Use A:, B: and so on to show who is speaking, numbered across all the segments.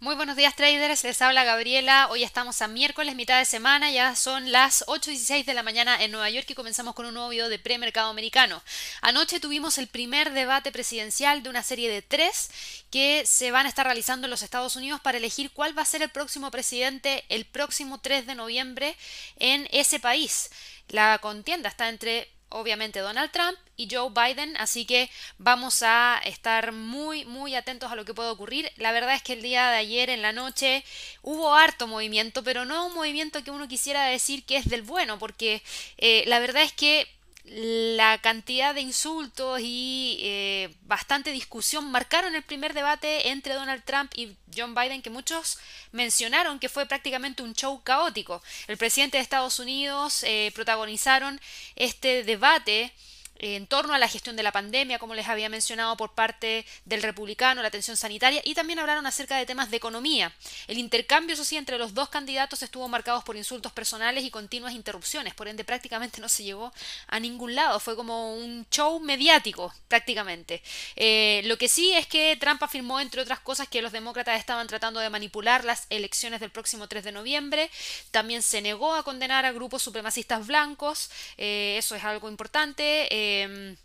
A: Muy buenos días traders, les habla Gabriela. Hoy estamos a miércoles, mitad de semana, ya son las 8.16 de la mañana en Nueva York y comenzamos con un nuevo video de premercado americano. Anoche tuvimos el primer debate presidencial de una serie de tres que se van a estar realizando en los Estados Unidos para elegir cuál va a ser el próximo presidente el próximo 3 de noviembre en ese país. La contienda está entre obviamente Donald Trump y Joe Biden, así que vamos a estar muy muy atentos a lo que pueda ocurrir. La verdad es que el día de ayer en la noche hubo harto movimiento, pero no un movimiento que uno quisiera decir que es del bueno, porque eh, la verdad es que la cantidad de insultos y eh, bastante discusión marcaron el primer debate entre Donald Trump y John Biden que muchos mencionaron que fue prácticamente un show caótico. El presidente de Estados Unidos eh, protagonizaron este debate en torno a la gestión de la pandemia, como les había mencionado por parte del republicano, la atención sanitaria, y también hablaron acerca de temas de economía. El intercambio, eso sí, entre los dos candidatos estuvo marcado por insultos personales y continuas interrupciones, por ende prácticamente no se llegó a ningún lado, fue como un show mediático prácticamente. Eh, lo que sí es que Trump afirmó, entre otras cosas, que los demócratas estaban tratando de manipular las elecciones del próximo 3 de noviembre, también se negó a condenar a grupos supremacistas blancos, eh, eso es algo importante. Eh, Em,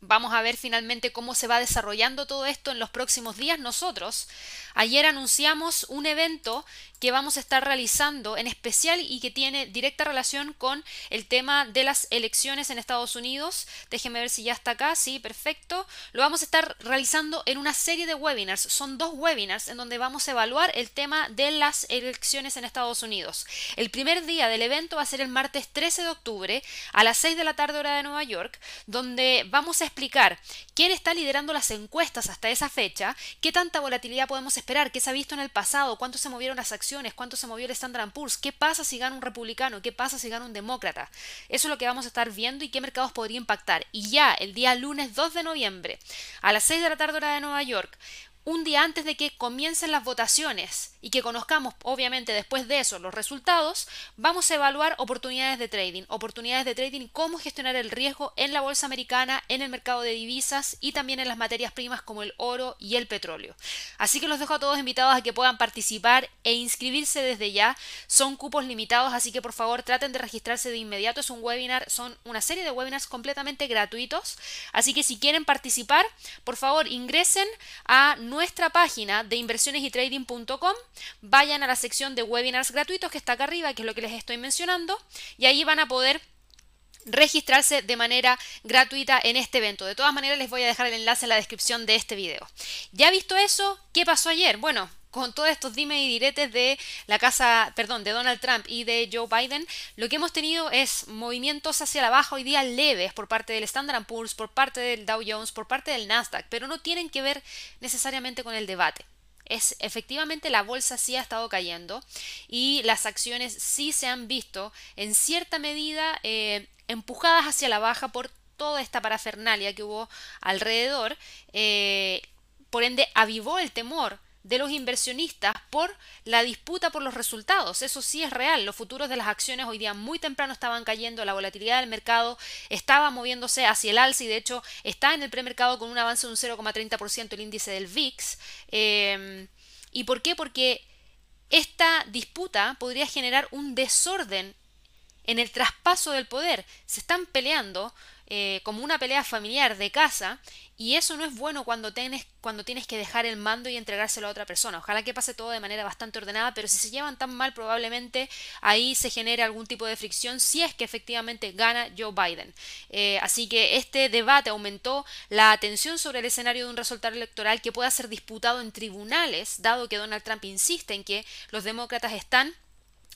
A: vamos a ver finalmente cómo se va desarrollando todo esto en los próximos días. Nosotros ayer anunciamos un evento que vamos a estar realizando en especial y que tiene directa relación con el tema de las elecciones en Estados Unidos. Déjenme ver si ya está acá. Sí, perfecto. Lo vamos a estar realizando en una serie de webinars. Son dos webinars en donde vamos a evaluar el tema de las elecciones en Estados Unidos. El primer día del evento va a ser el martes 13 de octubre a las 6 de la tarde hora de Nueva York, donde vamos a explicar quién está liderando las encuestas hasta esa fecha, qué tanta volatilidad podemos esperar, qué se ha visto en el pasado, cuánto se movieron las acciones cuánto se movió el Standard Poor's, qué pasa si gana un republicano, qué pasa si gana un demócrata. Eso es lo que vamos a estar viendo y qué mercados podría impactar. Y ya el día lunes 2 de noviembre, a las 6 de la tarde hora de Nueva York, un día antes de que comiencen las votaciones y que conozcamos obviamente después de eso los resultados, vamos a evaluar oportunidades de trading, oportunidades de trading cómo gestionar el riesgo en la bolsa americana, en el mercado de divisas y también en las materias primas como el oro y el petróleo. Así que los dejo a todos invitados a que puedan participar e inscribirse desde ya. Son cupos limitados, así que por favor traten de registrarse de inmediato. Es un webinar, son una serie de webinars completamente gratuitos. Así que si quieren participar, por favor ingresen a nuestra página de inversiones y trading.com, vayan a la sección de webinars gratuitos que está acá arriba, que es lo que les estoy mencionando, y ahí van a poder registrarse de manera gratuita en este evento. De todas maneras les voy a dejar el enlace en la descripción de este video. Ya visto eso, ¿qué pasó ayer? Bueno, con todos estos dime y diretes de la casa, perdón, de Donald Trump y de Joe Biden, lo que hemos tenido es movimientos hacia la baja hoy día leves por parte del Standard Poor's, por parte del Dow Jones, por parte del Nasdaq, pero no tienen que ver necesariamente con el debate. Es efectivamente la bolsa sí ha estado cayendo y las acciones sí se han visto en cierta medida eh, empujadas hacia la baja por toda esta parafernalia que hubo alrededor. Eh, por ende, avivó el temor de los inversionistas por la disputa por los resultados. Eso sí es real. Los futuros de las acciones hoy día muy temprano estaban cayendo, la volatilidad del mercado estaba moviéndose hacia el alza y de hecho está en el premercado con un avance de un 0,30% el índice del VIX. Em, ¿Y por qué? Porque esta disputa podría generar un desorden en el traspaso del poder. Se están peleando eh, como una pelea familiar de casa y eso no es bueno cuando tienes, cuando tienes que dejar el mando y entregárselo a otra persona. Ojalá que pase todo de manera bastante ordenada, pero si se llevan tan mal probablemente ahí se genere algún tipo de fricción si es que efectivamente gana Joe Biden. Eh, así que este debate aumentó la atención sobre el escenario de un resultado electoral que pueda ser disputado en tribunales, dado que Donald Trump insiste en que los demócratas están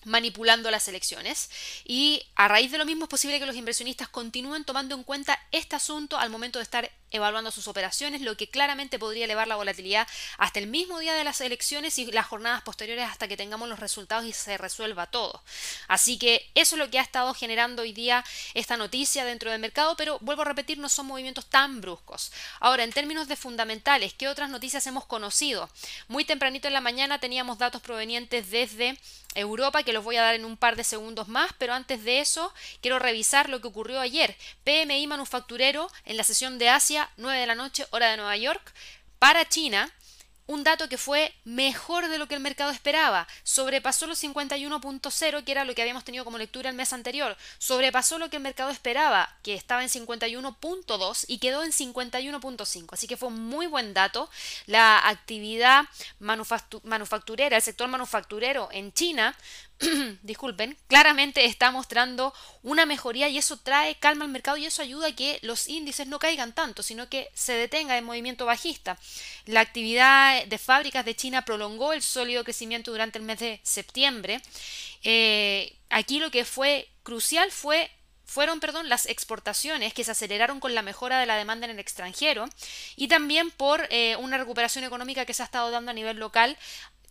A: manipulando las elecciones y a raíz de lo mismo es posible que los inversionistas continúen tomando en cuenta este asunto al momento de estar evaluando sus operaciones, lo que claramente podría elevar la volatilidad hasta el mismo día de las elecciones y las jornadas posteriores hasta que tengamos los resultados y se resuelva todo. Así que eso es lo que ha estado generando hoy día esta noticia dentro del mercado, pero vuelvo a repetir, no son movimientos tan bruscos. Ahora, en términos de fundamentales, ¿qué otras noticias hemos conocido? Muy tempranito en la mañana teníamos datos provenientes desde Europa que los voy a dar en un par de segundos más, pero antes de eso quiero revisar lo que ocurrió ayer. PMI manufacturero en la sesión de Asia 9 de la noche, hora de Nueva York. Para China, un dato que fue mejor de lo que el mercado esperaba. Sobrepasó los 51.0, que era lo que habíamos tenido como lectura el mes anterior. Sobrepasó lo que el mercado esperaba, que estaba en 51.2 y quedó en 51.5. Así que fue muy buen dato. La actividad manufacturera, el sector manufacturero en China disculpen, claramente está mostrando una mejoría y eso trae calma al mercado y eso ayuda a que los índices no caigan tanto, sino que se detenga el movimiento bajista. La actividad de fábricas de China prolongó el sólido crecimiento durante el mes de septiembre. Eh, aquí lo que fue crucial fue fueron perdón, las exportaciones que se aceleraron con la mejora de la demanda en el extranjero y también por eh, una recuperación económica que se ha estado dando a nivel local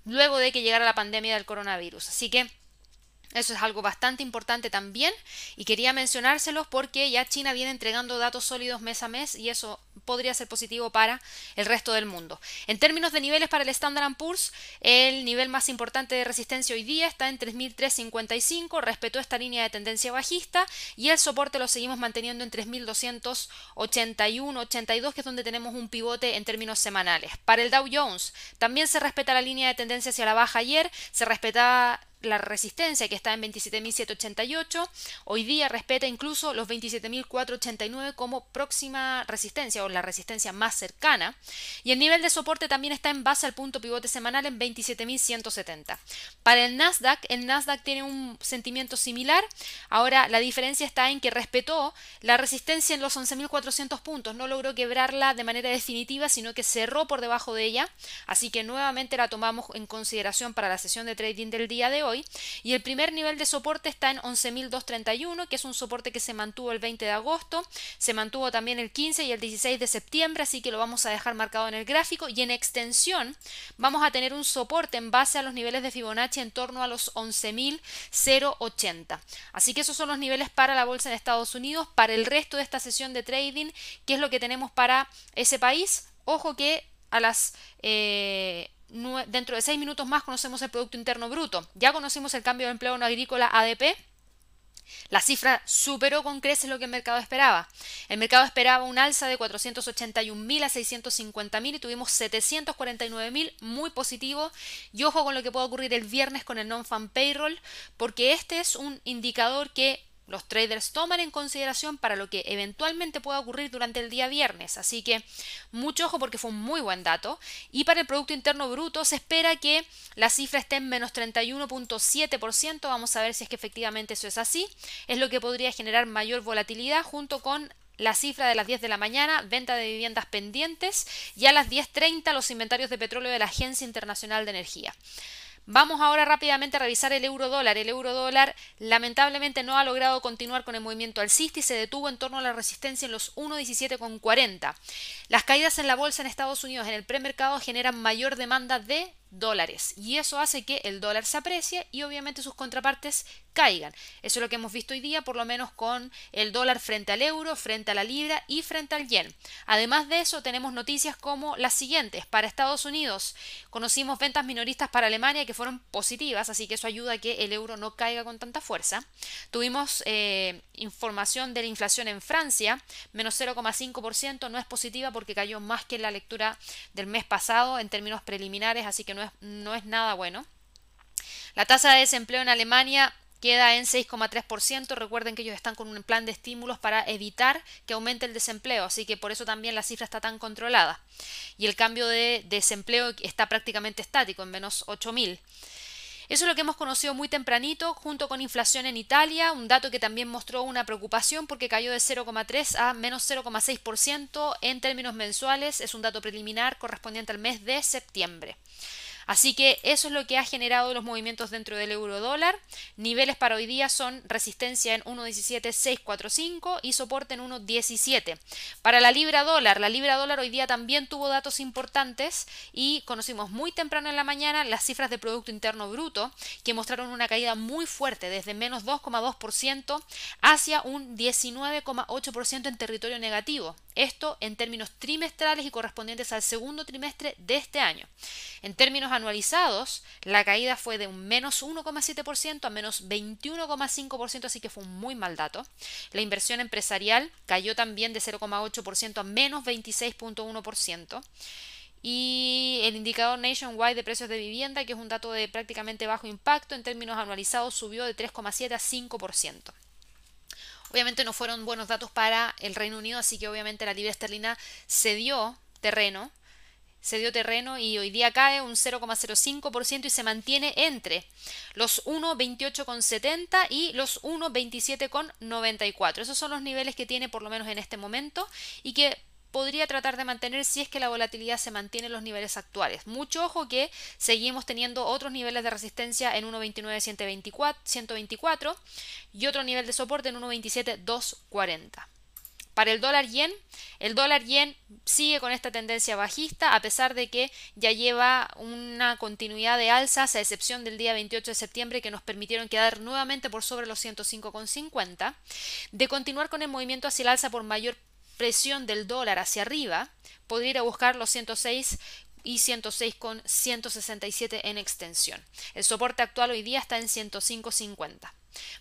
A: luego de que llegara la pandemia del coronavirus. Así que eso es algo bastante importante también y quería mencionárselos porque ya China viene entregando datos sólidos mes a mes y eso podría ser positivo para el resto del mundo. En términos de niveles para el Standard Poor's, el nivel más importante de resistencia hoy día está en 3.355, respetó esta línea de tendencia bajista y el soporte lo seguimos manteniendo en 3.281-82, que es donde tenemos un pivote en términos semanales. Para el Dow Jones también se respeta la línea de tendencia hacia la baja ayer, se respeta la resistencia que está en 27.788, hoy día respeta incluso los 27.489 como próxima resistencia o la resistencia más cercana. Y el nivel de soporte también está en base al punto pivote semanal en 27.170. Para el Nasdaq, el Nasdaq tiene un sentimiento similar, ahora la diferencia está en que respetó la resistencia en los 11.400 puntos, no logró quebrarla de manera definitiva, sino que cerró por debajo de ella, así que nuevamente la tomamos en consideración para la sesión de trading del día de hoy y el primer nivel de soporte está en 11.231 que es un soporte que se mantuvo el 20 de agosto, se mantuvo también el 15 y el 16 de septiembre, así que lo vamos a dejar marcado en el gráfico y en extensión vamos a tener un soporte en base a los niveles de Fibonacci en torno a los 11.080. Así que esos son los niveles para la bolsa en Estados Unidos. Para el resto de esta sesión de trading, ¿qué es lo que tenemos para ese país? Ojo que a las eh, dentro de seis minutos más conocemos el Producto Interno Bruto. Ya conocimos el cambio de empleo no agrícola ADP. La cifra superó con creces lo que el mercado esperaba. El mercado esperaba un alza de 481.000 a 650.000 y tuvimos 749.000, muy positivo. Y ojo con lo que puede ocurrir el viernes con el non-fan payroll, porque este es un indicador que los traders toman en consideración para lo que eventualmente pueda ocurrir durante el día viernes. Así que mucho ojo porque fue un muy buen dato. Y para el Producto Interno Bruto se espera que la cifra esté en menos 31.7%. Vamos a ver si es que efectivamente eso es así. Es lo que podría generar mayor volatilidad junto con la cifra de las 10 de la mañana, venta de viviendas pendientes y a las 10.30 los inventarios de petróleo de la Agencia Internacional de Energía. Vamos ahora rápidamente a revisar el euro dólar. El euro dólar lamentablemente no ha logrado continuar con el movimiento alcista y se detuvo en torno a la resistencia en los 1.17,40. Las caídas en la bolsa en Estados Unidos en el premercado generan mayor demanda de dólares y eso hace que el dólar se aprecie y obviamente sus contrapartes caigan. Eso es lo que hemos visto hoy día, por lo menos con el dólar frente al euro, frente a la libra y frente al yen. Además de eso, tenemos noticias como las siguientes. Para Estados Unidos, conocimos ventas minoristas para Alemania que fueron positivas, así que eso ayuda a que el euro no caiga con tanta fuerza. Tuvimos eh, información de la inflación en Francia, menos 0,5%, no es positiva porque cayó más que en la lectura del mes pasado en términos preliminares, así que no es, nada bueno. La tasa de desempleo en Alemania queda en 6,3%. Recuerden que ellos están con un plan de estímulos para evitar que aumente el desempleo, así que por eso también la cifra está tan controlada. Y el cambio de desempleo está prácticamente estático, en menos 8.000. Eso es lo que hemos conocido muy tempranito, junto con inflación en Italia, un dato que también mostró una preocupación porque cayó de 0,3 a menos 0,6% en términos mensuales. Es un dato preliminar correspondiente al mes de septiembre. Así que eso es lo que ha generado los movimientos dentro del euro dólar. Niveles para hoy día son resistencia en 1.17645 y soporte en 1.17. Para la libra dólar, la libra dólar hoy día también tuvo datos importantes y conocimos muy temprano en la mañana las cifras de Producto Interno Bruto que mostraron una caída muy fuerte desde menos 2,2% hacia un 19,8% en territorio negativo. Esto en términos trimestrales y correspondientes al segundo trimestre de este año. En términos anualizados, la caída fue de un menos 1,7% a menos 21,5%, así que fue un muy mal dato. La inversión empresarial cayó también de 0,8% a menos 26,1%. y el indicador Nationwide de precios de vivienda, que es un dato de prácticamente bajo impacto, en términos anualizados subió de 3,7 a 5%. Obviamente no fueron buenos datos para el Reino Unido, así que obviamente la libra esterlina cedió terreno, cedió terreno y hoy día cae un 0,05% y se mantiene entre los 1,28,70 y los 1,27,94. Esos son los niveles que tiene por lo menos en este momento y que podría tratar de mantener si es que la volatilidad se mantiene en los niveles actuales. Mucho ojo que seguimos teniendo otros niveles de resistencia en 1.29.124 y otro nivel de soporte en 1.27.240. Para el dólar yen, el dólar yen sigue con esta tendencia bajista a pesar de que ya lleva una continuidad de alzas a excepción del día 28 de septiembre que nos permitieron quedar nuevamente por sobre los 105,50. De continuar con el movimiento hacia el alza por mayor presión del dólar hacia arriba, podría ir a buscar los 106 y 106 con 167 en extensión. El soporte actual hoy día está en 105.50.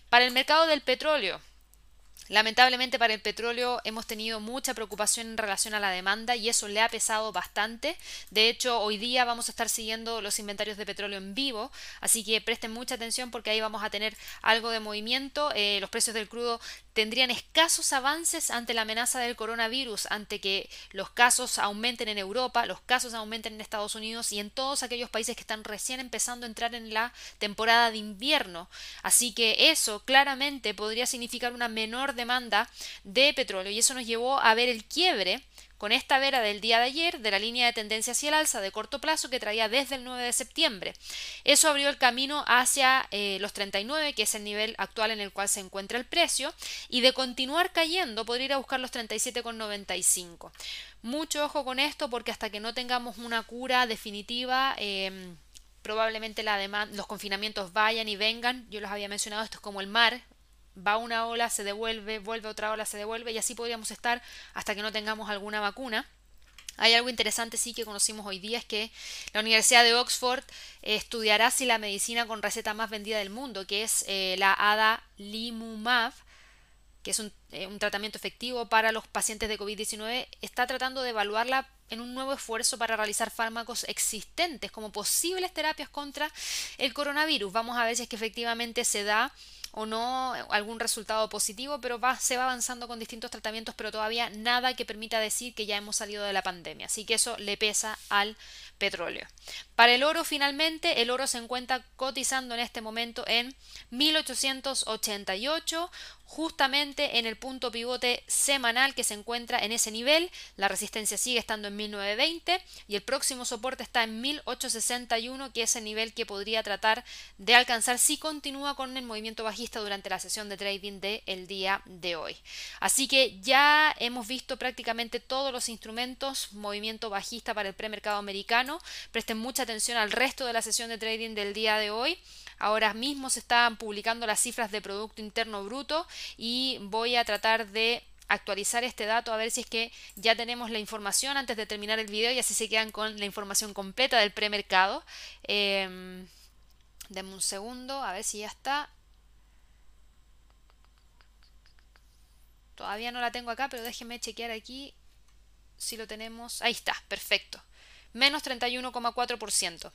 A: Para el mercado del petróleo, Lamentablemente para el petróleo hemos tenido mucha preocupación en relación a la demanda y eso le ha pesado bastante. De hecho, hoy día vamos a estar siguiendo los inventarios de petróleo en vivo, así que presten mucha atención porque ahí vamos a tener algo de movimiento. Eh, los precios del crudo tendrían escasos avances ante la amenaza del coronavirus, ante que los casos aumenten en Europa, los casos aumenten en Estados Unidos y en todos aquellos países que están recién empezando a entrar en la temporada de invierno. Así que eso claramente podría significar una menor demanda de petróleo y eso nos llevó a ver el quiebre con esta vera del día de ayer de la línea de tendencia hacia el alza de corto plazo que traía desde el 9 de septiembre. Eso abrió el camino hacia eh, los 39, que es el nivel actual en el cual se encuentra el precio, y de continuar cayendo podría ir a buscar los 37,95. Mucho ojo con esto porque hasta que no tengamos una cura definitiva, em, probablemente la los confinamientos vayan y vengan. Yo los había mencionado, esto es como el mar, va una ola, se devuelve, vuelve otra ola, se devuelve y así podríamos estar hasta que no tengamos alguna vacuna. Hay algo interesante sí que conocimos hoy día, es que la Universidad de Oxford estudiará si la medicina con receta más vendida del mundo, que es eh, la adalimumab, que es un, eh, un, tratamiento efectivo para los pacientes de COVID-19, está tratando de evaluarla en un nuevo esfuerzo para realizar fármacos existentes como posibles terapias contra el coronavirus. Vamos a ver si es que efectivamente se da o no algún resultado positivo, pero se va avanzando con distintos tratamientos, pero todavía nada que permita decir que ya hemos salido de la pandemia. Así que eso le pesa al petróleo. Para el oro, finalmente, el oro se encuentra cotizando en este momento en 1888, justamente en el punto pivote semanal que se encuentra en ese nivel. La resistencia sigue estando en 1920 y el próximo soporte está en 1861, que es el nivel que podría tratar de alcanzar si continúa con el movimiento bajista durante la sesión de trading del día de hoy. Así que ya hemos visto prácticamente todos los instrumentos, movimiento bajista para el premercado americano. Presten mucha atención al resto de la sesión de trading del día de hoy. Ahora mismo se están publicando las cifras de Producto Interno Bruto y voy a tratar de actualizar este dato a ver si es que ya tenemos la información antes de terminar el video y así se quedan con la información completa del premercado. Eh, denme un segundo, a ver si ya está. Todavía no la tengo acá, pero déjenme chequear aquí si lo tenemos. Ahí está, perfecto. Menos 31,4%.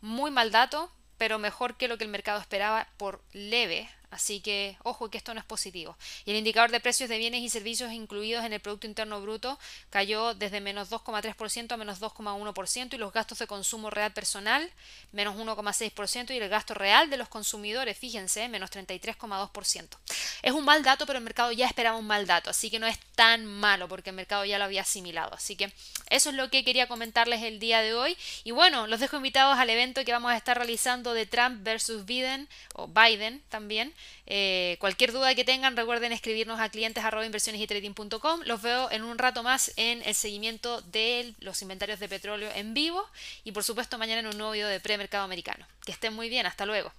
A: Muy mal dato, pero mejor que lo que el mercado esperaba por leve. Así que ojo que esto no es positivo. Y el indicador de precios de bienes y servicios incluidos en el Producto Interno Bruto cayó desde menos 2,3% a menos 2,1% y los gastos de consumo real personal menos 1,6% y el gasto real de los consumidores, fíjense, menos 33,2%. Es un mal dato, pero el mercado ya esperaba un mal dato, así que no es tan malo porque el mercado ya lo había asimilado. Así que eso es lo que quería comentarles el día de hoy. Y bueno, los dejo invitados al evento que vamos a estar realizando de Trump versus Biden, o Biden también. Eh, cualquier duda que tengan, recuerden escribirnos a clientes y trading.com. Los veo en un rato más en el seguimiento de los inventarios de petróleo en vivo y por supuesto mañana en un nuevo video de premercado americano. Que estén muy bien, hasta luego.